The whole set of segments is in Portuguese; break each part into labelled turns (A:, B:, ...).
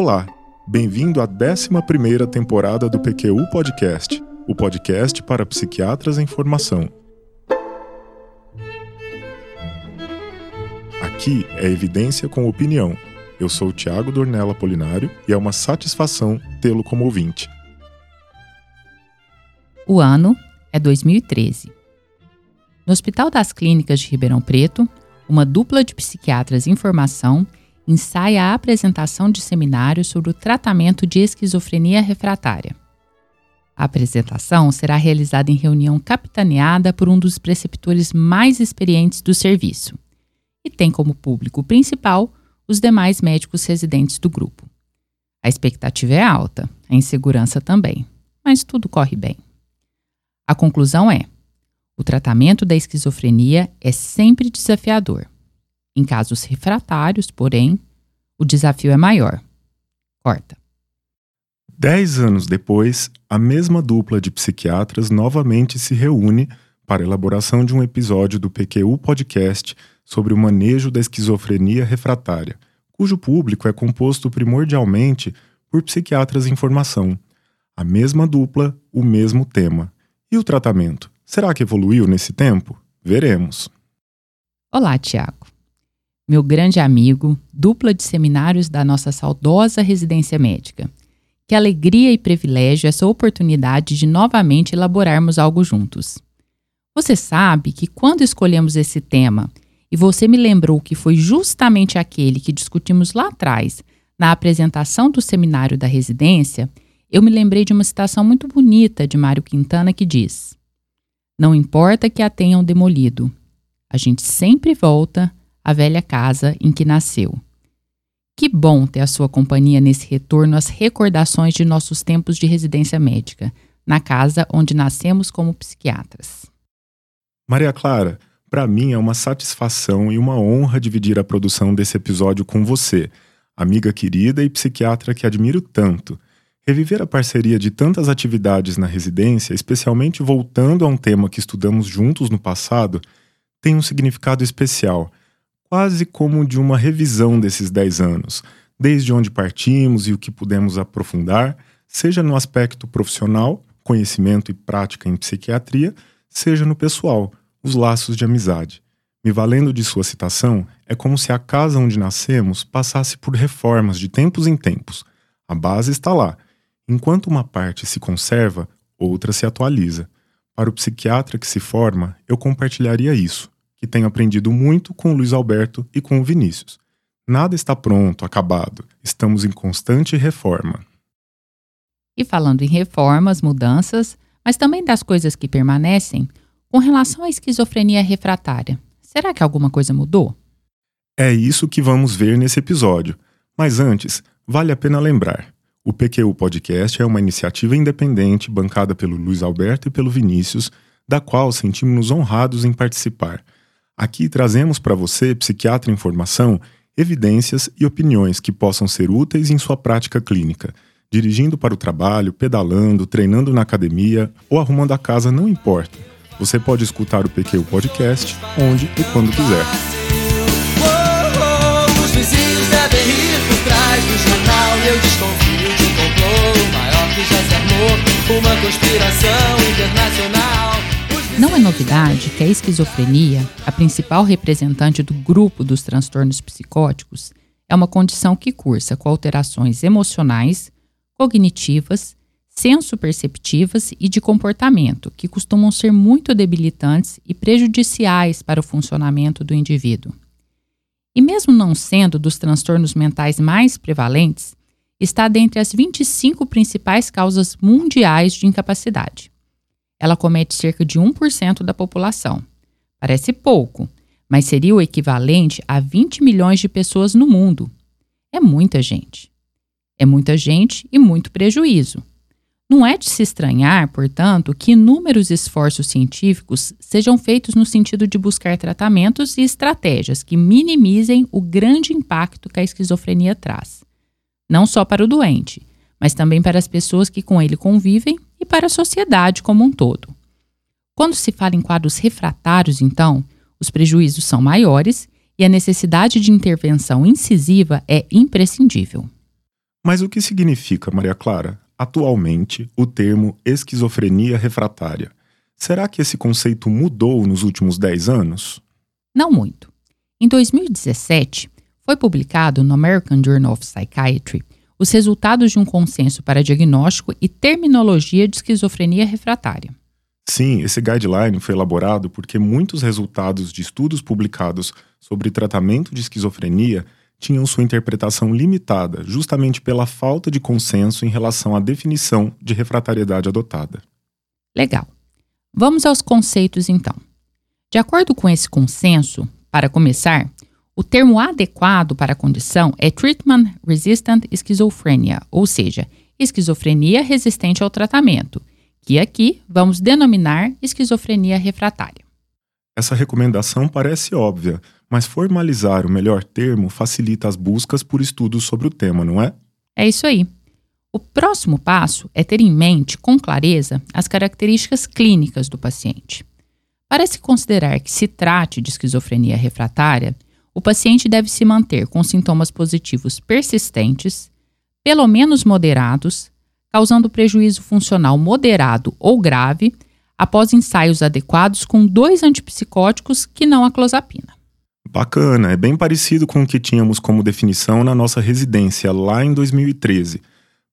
A: Olá, bem-vindo à 11ª temporada do PQU Podcast, o podcast para psiquiatras em formação. Aqui é evidência com opinião. Eu sou Tiago Dornella Polinário e é uma satisfação tê-lo como ouvinte.
B: O ano é 2013. No Hospital das Clínicas de Ribeirão Preto, uma dupla de psiquiatras em formação ensaia a apresentação de seminário sobre o tratamento de esquizofrenia refratária. A apresentação será realizada em reunião capitaneada por um dos preceptores mais experientes do serviço e tem como público principal os demais médicos residentes do grupo. A expectativa é alta, a insegurança também, mas tudo corre bem. A conclusão é: o tratamento da esquizofrenia é sempre desafiador em casos refratários, porém, o desafio é maior. Corta.
A: Dez anos depois, a mesma dupla de psiquiatras novamente se reúne para a elaboração de um episódio do PQU Podcast sobre o manejo da esquizofrenia refratária, cujo público é composto primordialmente por psiquiatras em formação. A mesma dupla, o mesmo tema. E o tratamento? Será que evoluiu nesse tempo? Veremos.
B: Olá, Tiago meu grande amigo, dupla de seminários da nossa saudosa residência médica. Que alegria e privilégio essa oportunidade de novamente elaborarmos algo juntos. Você sabe que quando escolhemos esse tema e você me lembrou que foi justamente aquele que discutimos lá atrás, na apresentação do seminário da residência, eu me lembrei de uma citação muito bonita de Mário Quintana que diz: Não importa que a tenham demolido, a gente sempre volta a velha casa em que nasceu. Que bom ter a sua companhia nesse retorno às recordações de nossos tempos de residência médica, na casa onde nascemos como psiquiatras.
A: Maria Clara, para mim é uma satisfação e uma honra dividir a produção desse episódio com você, amiga querida e psiquiatra que admiro tanto. Reviver a parceria de tantas atividades na residência, especialmente voltando a um tema que estudamos juntos no passado, tem um significado especial quase como de uma revisão desses 10 anos, desde onde partimos e o que pudemos aprofundar, seja no aspecto profissional, conhecimento e prática em psiquiatria, seja no pessoal, os laços de amizade. Me valendo de sua citação, é como se a casa onde nascemos passasse por reformas de tempos em tempos. A base está lá. Enquanto uma parte se conserva, outra se atualiza. Para o psiquiatra que se forma, eu compartilharia isso que tenho aprendido muito com o Luiz Alberto e com o Vinícius. Nada está pronto, acabado. Estamos em constante reforma.
B: E falando em reformas, mudanças, mas também das coisas que permanecem, com relação à esquizofrenia refratária, será que alguma coisa mudou?
A: É isso que vamos ver nesse episódio. Mas antes, vale a pena lembrar: o PQU Podcast é uma iniciativa independente bancada pelo Luiz Alberto e pelo Vinícius, da qual sentimos-nos honrados em participar. Aqui trazemos para você, psiquiatra em formação, evidências e opiniões que possam ser úteis em sua prática clínica. Dirigindo para o trabalho, pedalando, treinando na academia ou arrumando a casa, não importa. Você pode escutar o PQ Podcast onde e quando quiser. um uma conspiração internacional.
B: Não é novidade que a esquizofrenia, a principal representante do grupo dos transtornos psicóticos, é uma condição que cursa com alterações emocionais, cognitivas, senso-perceptivas e de comportamento, que costumam ser muito debilitantes e prejudiciais para o funcionamento do indivíduo. E mesmo não sendo dos transtornos mentais mais prevalentes, está dentre as 25 principais causas mundiais de incapacidade ela comete cerca de 1% da população. Parece pouco, mas seria o equivalente a 20 milhões de pessoas no mundo. É muita gente. É muita gente e muito prejuízo. Não é de se estranhar, portanto, que inúmeros esforços científicos sejam feitos no sentido de buscar tratamentos e estratégias que minimizem o grande impacto que a esquizofrenia traz. Não só para o doente, mas também para as pessoas que com ele convivem e para a sociedade como um todo. Quando se fala em quadros refratários, então, os prejuízos são maiores e a necessidade de intervenção incisiva é imprescindível.
A: Mas o que significa, Maria Clara, atualmente, o termo esquizofrenia refratária? Será que esse conceito mudou nos últimos 10 anos?
B: Não muito. Em 2017, foi publicado no American Journal of Psychiatry os resultados de um consenso para diagnóstico e terminologia de esquizofrenia refratária.
A: Sim, esse guideline foi elaborado porque muitos resultados de estudos publicados sobre tratamento de esquizofrenia tinham sua interpretação limitada, justamente pela falta de consenso em relação à definição de refratariedade adotada.
B: Legal. Vamos aos conceitos então. De acordo com esse consenso, para começar, o termo adequado para a condição é Treatment Resistant Schizophrenia, ou seja, esquizofrenia resistente ao tratamento, que aqui vamos denominar esquizofrenia refratária.
A: Essa recomendação parece óbvia, mas formalizar o melhor termo facilita as buscas por estudos sobre o tema, não é?
B: É isso aí. O próximo passo é ter em mente com clareza as características clínicas do paciente. Para se considerar que se trate de esquizofrenia refratária, o paciente deve se manter com sintomas positivos persistentes, pelo menos moderados, causando prejuízo funcional moderado ou grave após ensaios adequados com dois antipsicóticos que não a clozapina.
A: Bacana, é bem parecido com o que tínhamos como definição na nossa residência lá em 2013.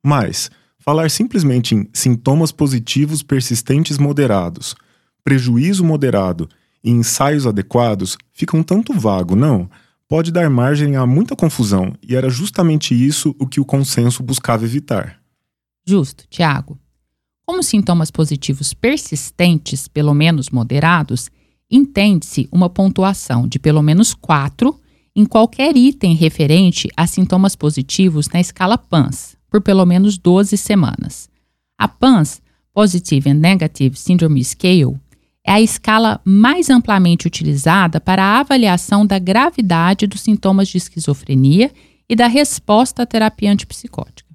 A: Mas falar simplesmente em sintomas positivos persistentes moderados, prejuízo moderado e ensaios adequados fica um tanto vago, não? Pode dar margem a muita confusão, e era justamente isso o que o consenso buscava evitar.
B: Justo, Tiago. Como sintomas positivos persistentes, pelo menos moderados, entende-se uma pontuação de pelo menos 4 em qualquer item referente a sintomas positivos na escala PANS, por pelo menos 12 semanas. A PANS, Positive and Negative Syndrome Scale, é a escala mais amplamente utilizada para a avaliação da gravidade dos sintomas de esquizofrenia e da resposta à terapia antipsicótica.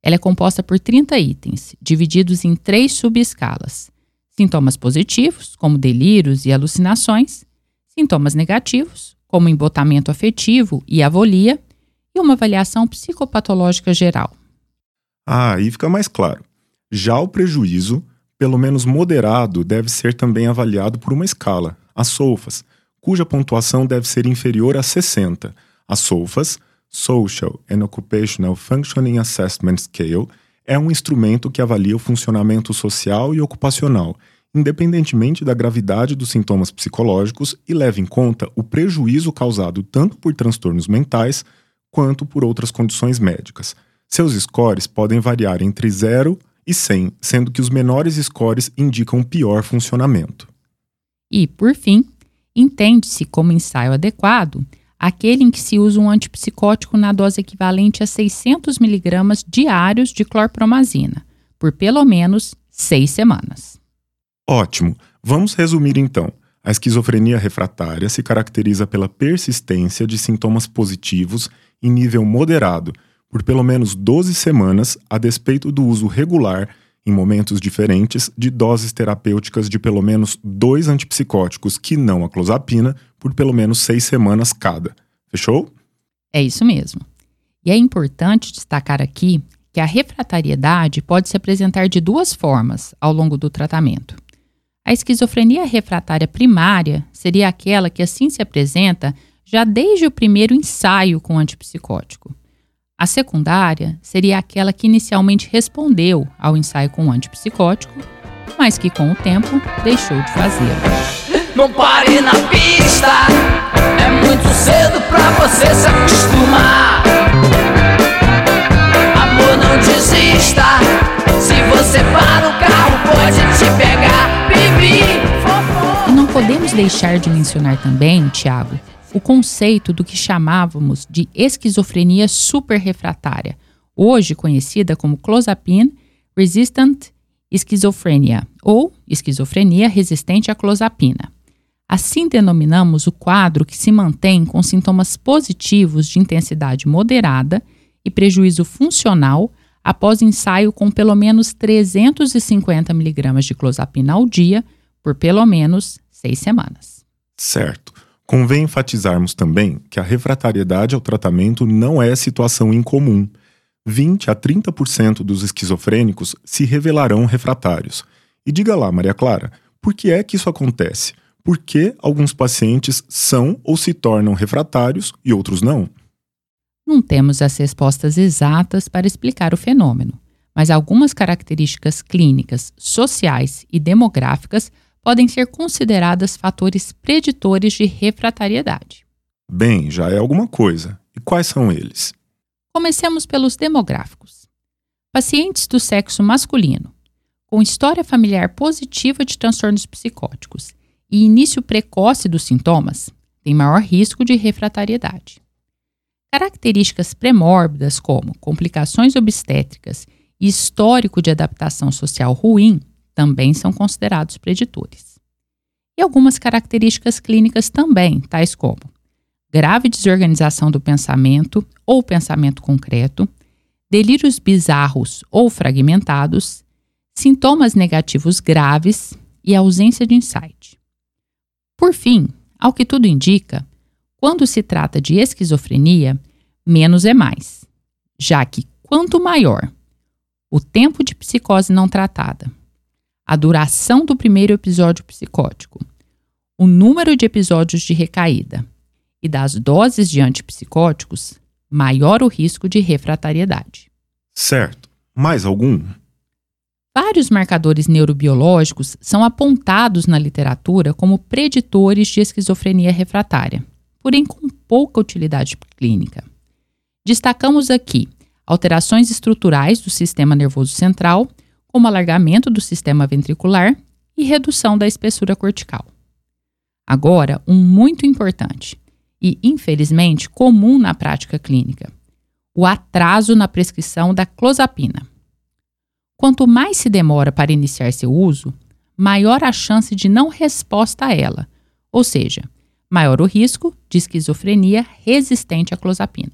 B: Ela é composta por 30 itens, divididos em três subescalas: sintomas positivos, como delírios e alucinações, sintomas negativos, como embotamento afetivo e avolia, e uma avaliação psicopatológica geral.
A: Ah, aí fica mais claro. Já o prejuízo pelo menos moderado, deve ser também avaliado por uma escala, a SOFAS, cuja pontuação deve ser inferior a 60. A SOFAS, Social and Occupational Functioning Assessment Scale, é um instrumento que avalia o funcionamento social e ocupacional, independentemente da gravidade dos sintomas psicológicos e leva em conta o prejuízo causado tanto por transtornos mentais quanto por outras condições médicas. Seus scores podem variar entre 0 e 100, sendo que os menores scores indicam pior funcionamento.
B: E, por fim, entende-se como ensaio adequado aquele em que se usa um antipsicótico na dose equivalente a 600 mg diários de clorpromazina, por pelo menos seis semanas.
A: Ótimo! Vamos resumir então. A esquizofrenia refratária se caracteriza pela persistência de sintomas positivos em nível moderado, por pelo menos 12 semanas, a despeito do uso regular, em momentos diferentes, de doses terapêuticas de pelo menos dois antipsicóticos que não a clozapina por pelo menos seis semanas cada. Fechou?
B: É isso mesmo. E é importante destacar aqui que a refratariedade pode se apresentar de duas formas ao longo do tratamento. A esquizofrenia refratária primária seria aquela que assim se apresenta já desde o primeiro ensaio com antipsicótico. A secundária seria aquela que inicialmente respondeu ao ensaio com o antipsicótico, mas que com o tempo deixou de fazer.
C: Não pare na pista, é muito cedo pra você se acostumar. Amor, não desista, se você para o carro pode te pegar, bibi,
B: E não podemos deixar de mencionar também, Tiago, o conceito do que chamávamos de esquizofrenia superrefratária, hoje conhecida como clozapine resistant schizophrenia ou esquizofrenia resistente à clozapina. Assim denominamos o quadro que se mantém com sintomas positivos de intensidade moderada e prejuízo funcional após ensaio com pelo menos 350 mg de clozapina ao dia por pelo menos seis semanas.
A: Certo. Convém enfatizarmos também que a refratariedade ao tratamento não é situação incomum. 20 a 30% dos esquizofrênicos se revelarão refratários. E diga lá, Maria Clara, por que é que isso acontece? Por que alguns pacientes são ou se tornam refratários e outros não?
B: Não temos as respostas exatas para explicar o fenômeno, mas algumas características clínicas, sociais e demográficas podem ser consideradas fatores preditores de refratariedade.
A: Bem, já é alguma coisa. E quais são eles?
B: Comecemos pelos demográficos. Pacientes do sexo masculino, com história familiar positiva de transtornos psicóticos e início precoce dos sintomas, têm maior risco de refratariedade. Características premórbidas, como complicações obstétricas e histórico de adaptação social ruim, também são considerados preditores. E algumas características clínicas também, tais como grave desorganização do pensamento ou pensamento concreto, delírios bizarros ou fragmentados, sintomas negativos graves e ausência de insight. Por fim, ao que tudo indica, quando se trata de esquizofrenia, menos é mais, já que quanto maior o tempo de psicose não tratada, a duração do primeiro episódio psicótico, o número de episódios de recaída e das doses de antipsicóticos, maior o risco de refratariedade.
A: Certo. Mais algum?
B: Vários marcadores neurobiológicos são apontados na literatura como preditores de esquizofrenia refratária, porém com pouca utilidade clínica. Destacamos aqui alterações estruturais do sistema nervoso central, como alargamento do sistema ventricular e redução da espessura cortical. Agora, um muito importante e, infelizmente, comum na prática clínica: o atraso na prescrição da clozapina. Quanto mais se demora para iniciar seu uso, maior a chance de não resposta a ela, ou seja, maior o risco de esquizofrenia resistente à clozapina.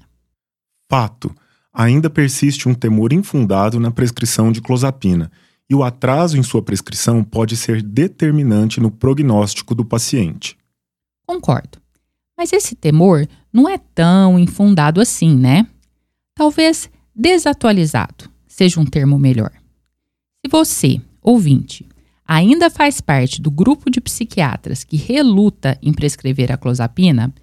A: Fato. Ainda persiste um temor infundado na prescrição de clozapina, e o atraso em sua prescrição pode ser determinante no prognóstico do paciente.
B: Concordo. Mas esse temor não é tão infundado assim, né? Talvez desatualizado seja um termo melhor. Se você, ouvinte, ainda faz parte do grupo de psiquiatras que reluta em prescrever a clozapina,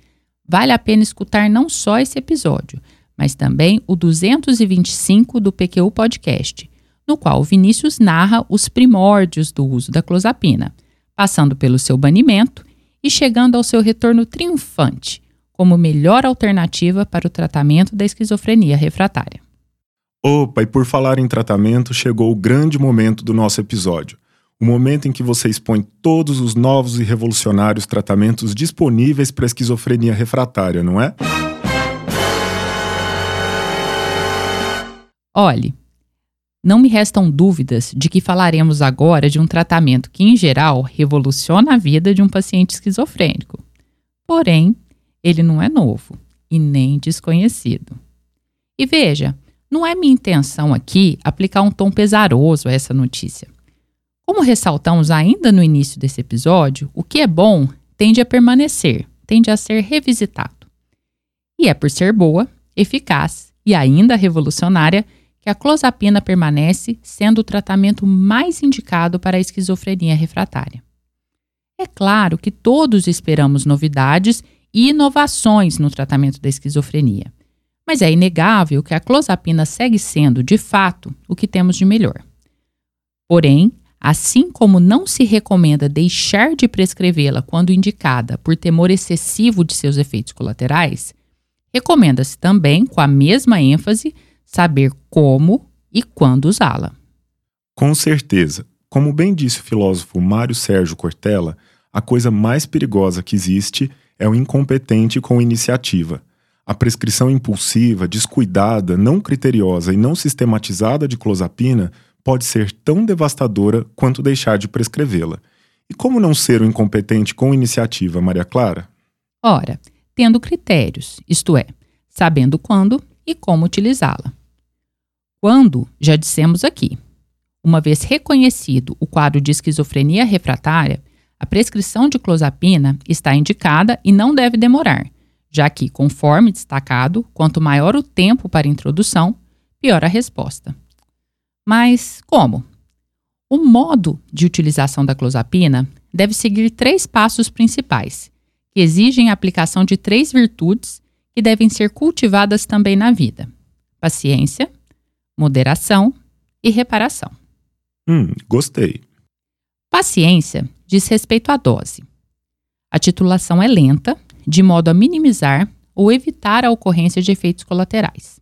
B: vale a pena escutar não só esse episódio, mas também o 225 do PQU Podcast, no qual Vinícius narra os primórdios do uso da clozapina, passando pelo seu banimento e chegando ao seu retorno triunfante como melhor alternativa para o tratamento da esquizofrenia refratária.
A: Opa, e por falar em tratamento, chegou o grande momento do nosso episódio. O momento em que você expõe todos os novos e revolucionários tratamentos disponíveis para a esquizofrenia refratária, não é?
B: Olhe, não me restam dúvidas de que falaremos agora de um tratamento que, em geral, revoluciona a vida de um paciente esquizofrênico. Porém, ele não é novo e nem desconhecido. E veja, não é minha intenção aqui aplicar um tom pesaroso a essa notícia. Como ressaltamos ainda no início desse episódio, o que é bom tende a permanecer, tende a ser revisitado. E é por ser boa, eficaz e ainda revolucionária que a clozapina permanece sendo o tratamento mais indicado para a esquizofrenia refratária. É claro que todos esperamos novidades e inovações no tratamento da esquizofrenia, mas é inegável que a clozapina segue sendo, de fato, o que temos de melhor. Porém, assim como não se recomenda deixar de prescrevê-la quando indicada por temor excessivo de seus efeitos colaterais, recomenda-se também, com a mesma ênfase, saber como e quando usá-la.
A: Com certeza. Como bem disse o filósofo Mário Sérgio Cortella, a coisa mais perigosa que existe é o incompetente com iniciativa. A prescrição impulsiva, descuidada, não criteriosa e não sistematizada de clozapina pode ser tão devastadora quanto deixar de prescrevê-la. E como não ser um incompetente com iniciativa, Maria Clara?
B: Ora, tendo critérios, isto é, sabendo quando e como utilizá-la. Quando, já dissemos aqui, uma vez reconhecido o quadro de esquizofrenia refratária, a prescrição de clozapina está indicada e não deve demorar, já que, conforme destacado, quanto maior o tempo para introdução, pior a resposta. Mas como? O modo de utilização da clozapina deve seguir três passos principais, que exigem a aplicação de três virtudes que devem ser cultivadas também na vida: paciência, moderação e reparação.
A: Hum, gostei.
B: Paciência diz respeito à dose. A titulação é lenta, de modo a minimizar ou evitar a ocorrência de efeitos colaterais.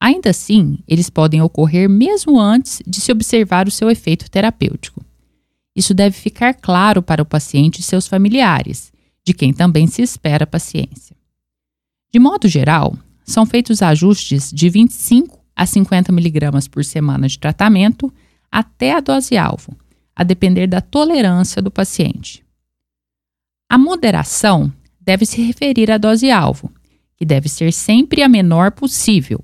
B: Ainda assim, eles podem ocorrer mesmo antes de se observar o seu efeito terapêutico. Isso deve ficar claro para o paciente e seus familiares, de quem também se espera paciência. De modo geral, são feitos ajustes de 25 a 50 mg por semana de tratamento até a dose-alvo, a depender da tolerância do paciente. A moderação deve se referir à dose-alvo, que deve ser sempre a menor possível,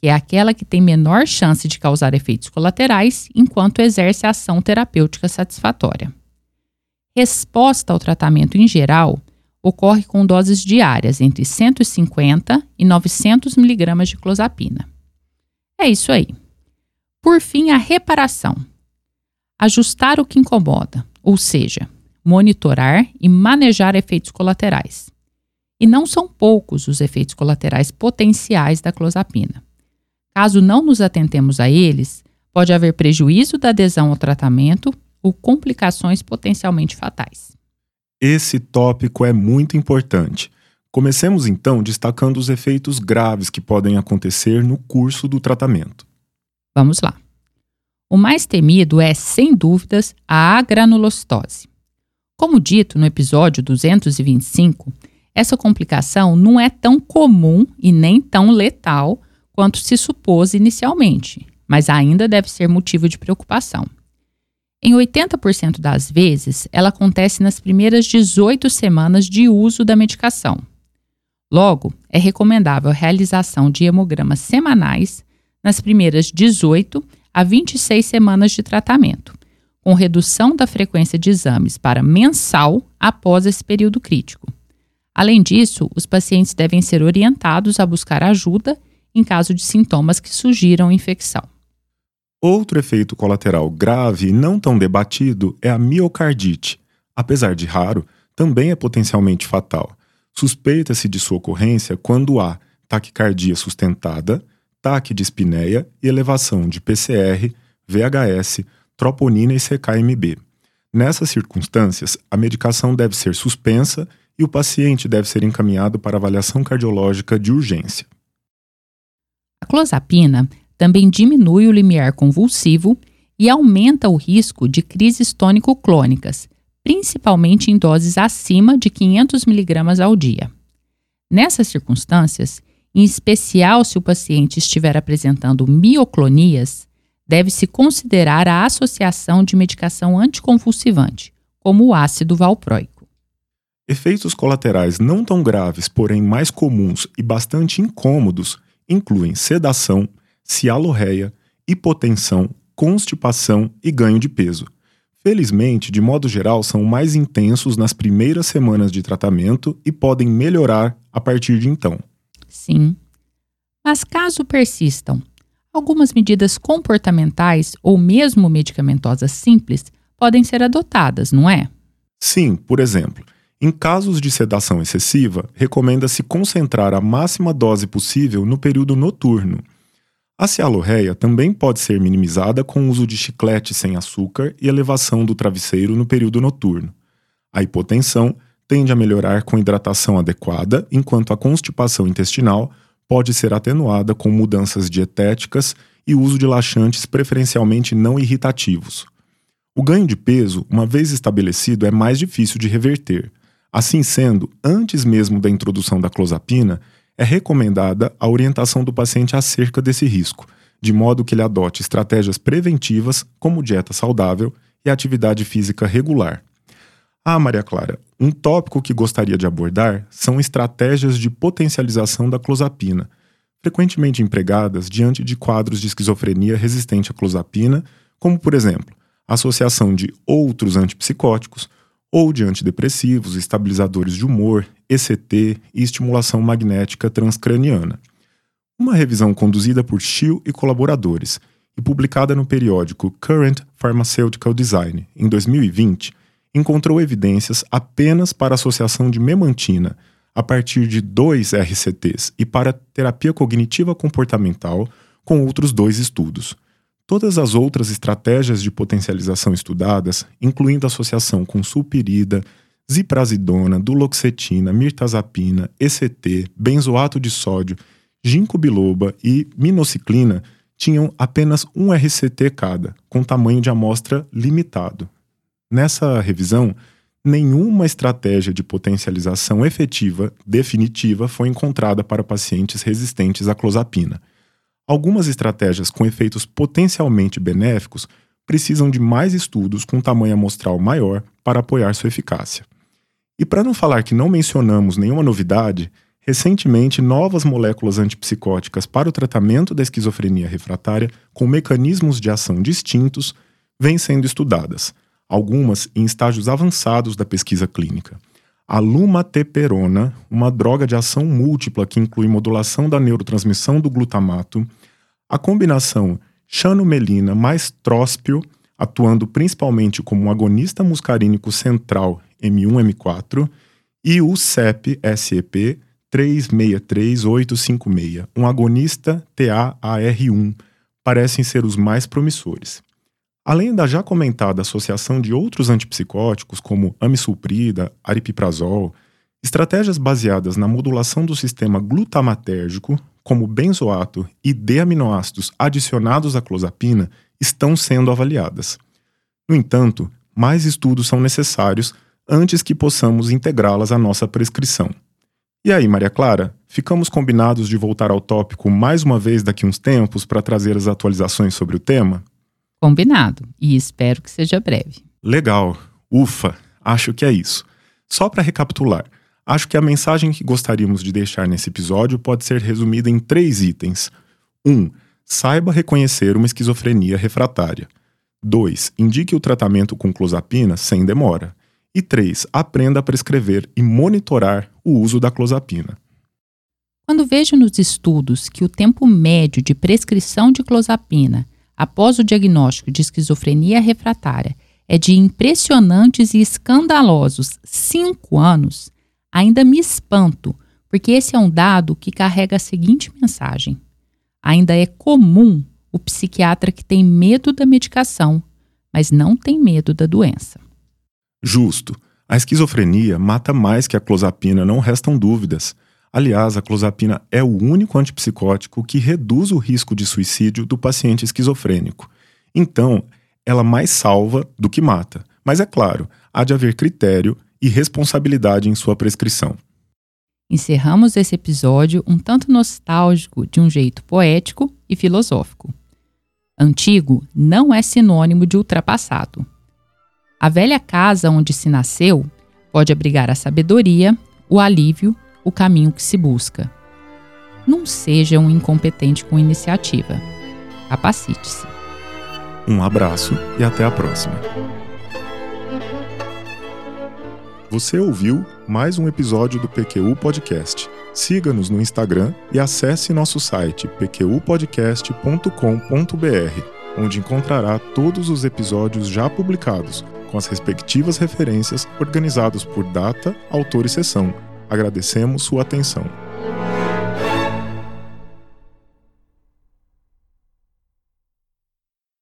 B: que é aquela que tem menor chance de causar efeitos colaterais enquanto exerce a ação terapêutica satisfatória. Resposta ao tratamento em geral ocorre com doses diárias entre 150 e 900 mg de clozapina. É isso aí. Por fim, a reparação. Ajustar o que incomoda, ou seja, monitorar e manejar efeitos colaterais. E não são poucos os efeitos colaterais potenciais da clozapina. Caso não nos atentemos a eles, pode haver prejuízo da adesão ao tratamento ou complicações potencialmente fatais.
A: Esse tópico é muito importante. Comecemos então destacando os efeitos graves que podem acontecer no curso do tratamento.
B: Vamos lá. O mais temido é, sem dúvidas, a agranulocitose. Como dito no episódio 225, essa complicação não é tão comum e nem tão letal quanto se supôs inicialmente, mas ainda deve ser motivo de preocupação. Em 80% das vezes, ela acontece nas primeiras 18 semanas de uso da medicação. Logo, é recomendável a realização de hemogramas semanais nas primeiras 18 a 26 semanas de tratamento, com redução da frequência de exames para mensal após esse período crítico. Além disso, os pacientes devem ser orientados a buscar ajuda em caso de sintomas que sugiram infecção.
A: Outro efeito colateral grave e não tão debatido é a miocardite. Apesar de raro, também é potencialmente fatal. Suspeita-se de sua ocorrência quando há taquicardia sustentada, taque de espineia e elevação de PCR, VHS, troponina e CKMB. Nessas circunstâncias, a medicação deve ser suspensa e o paciente deve ser encaminhado para avaliação cardiológica de urgência.
B: A clozapina também diminui o limiar convulsivo e aumenta o risco de crises tônico-clônicas, principalmente em doses acima de 500 mg ao dia. Nessas circunstâncias, em especial se o paciente estiver apresentando mioclonias, deve-se considerar a associação de medicação anticonvulsivante, como o ácido valproico.
A: Efeitos colaterais não tão graves, porém mais comuns e bastante incômodos, incluem sedação, cialorreia, hipotensão, constipação e ganho de peso. Felizmente, de modo geral, são mais intensos nas primeiras semanas de tratamento e podem melhorar a partir de então.
B: Sim. Mas caso persistam, algumas medidas comportamentais ou mesmo medicamentosas simples podem ser adotadas, não é?
A: Sim, por exemplo, em casos de sedação excessiva, recomenda-se concentrar a máxima dose possível no período noturno. A cialorreia também pode ser minimizada com o uso de chiclete sem açúcar e elevação do travesseiro no período noturno. A hipotensão tende a melhorar com hidratação adequada, enquanto a constipação intestinal pode ser atenuada com mudanças dietéticas e uso de laxantes preferencialmente não irritativos. O ganho de peso, uma vez estabelecido, é mais difícil de reverter. Assim sendo, antes mesmo da introdução da clozapina, é recomendada a orientação do paciente acerca desse risco, de modo que ele adote estratégias preventivas, como dieta saudável e atividade física regular. Ah, Maria Clara, um tópico que gostaria de abordar são estratégias de potencialização da clozapina, frequentemente empregadas diante de quadros de esquizofrenia resistente à clozapina, como, por exemplo, associação de outros antipsicóticos ou de antidepressivos, estabilizadores de humor, ECT e estimulação magnética transcraniana. Uma revisão conduzida por Schill e colaboradores e publicada no periódico Current Pharmaceutical Design em 2020, encontrou evidências apenas para associação de memantina a partir de dois RCTs e para terapia cognitiva comportamental com outros dois estudos. Todas as outras estratégias de potencialização estudadas, incluindo associação com sulpirida, ziprasidona, duloxetina, mirtazapina, ECT, benzoato de sódio, ginkgo biloba e minociclina, tinham apenas um RCT cada, com tamanho de amostra limitado. Nessa revisão, nenhuma estratégia de potencialização efetiva definitiva foi encontrada para pacientes resistentes à clozapina. Algumas estratégias com efeitos potencialmente benéficos precisam de mais estudos com tamanho amostral maior para apoiar sua eficácia. E para não falar que não mencionamos nenhuma novidade, recentemente novas moléculas antipsicóticas para o tratamento da esquizofrenia refratária com mecanismos de ação distintos vêm sendo estudadas, algumas em estágios avançados da pesquisa clínica. A lumateperona, uma droga de ação múltipla que inclui modulação da neurotransmissão do glutamato, a combinação xanomelina mais tróspio, atuando principalmente como um agonista muscarínico central M1-M4, e o CEP-SEP 363856, um agonista TAAR1, parecem ser os mais promissores. Além da já comentada associação de outros antipsicóticos, como amisulprida, aripiprazol, estratégias baseadas na modulação do sistema glutamatérgico, como benzoato e D-aminoácidos adicionados à clozapina, estão sendo avaliadas. No entanto, mais estudos são necessários antes que possamos integrá-las à nossa prescrição. E aí, Maria Clara, ficamos combinados de voltar ao tópico mais uma vez daqui uns tempos para trazer as atualizações sobre o tema?
B: Combinado, e espero que seja breve.
A: Legal, ufa, acho que é isso. Só para recapitular, acho que a mensagem que gostaríamos de deixar nesse episódio pode ser resumida em três itens. 1. Um, saiba reconhecer uma esquizofrenia refratária. 2. Indique o tratamento com clozapina sem demora. E 3. Aprenda a prescrever e monitorar o uso da clozapina.
B: Quando vejo nos estudos que o tempo médio de prescrição de clozapina após o diagnóstico de esquizofrenia refratária é de impressionantes e escandalosos 5 anos, ainda me espanto, porque esse é um dado que carrega a seguinte mensagem: ainda é comum o psiquiatra que tem medo da medicação, mas não tem medo da doença.
A: Justo. A esquizofrenia mata mais que a clozapina, não restam dúvidas. Aliás, a clozapina é o único antipsicótico que reduz o risco de suicídio do paciente esquizofrênico. Então, ela mais salva do que mata. Mas é claro, há de haver critério e responsabilidade em sua prescrição.
B: Encerramos esse episódio um tanto nostálgico de um jeito poético e filosófico. Antigo não é sinônimo de ultrapassado. A velha casa onde se nasceu pode abrigar a sabedoria, o alívio, o caminho que se busca. Não seja um incompetente com iniciativa. Capacite-se.
A: Um abraço e até a próxima. Você ouviu mais um episódio do PQU Podcast. Siga-nos no Instagram e acesse nosso site pqpodcast.com.br, onde encontrará todos os episódios já publicados com as respectivas referências organizados por data, autor e sessão. Agradecemos sua atenção.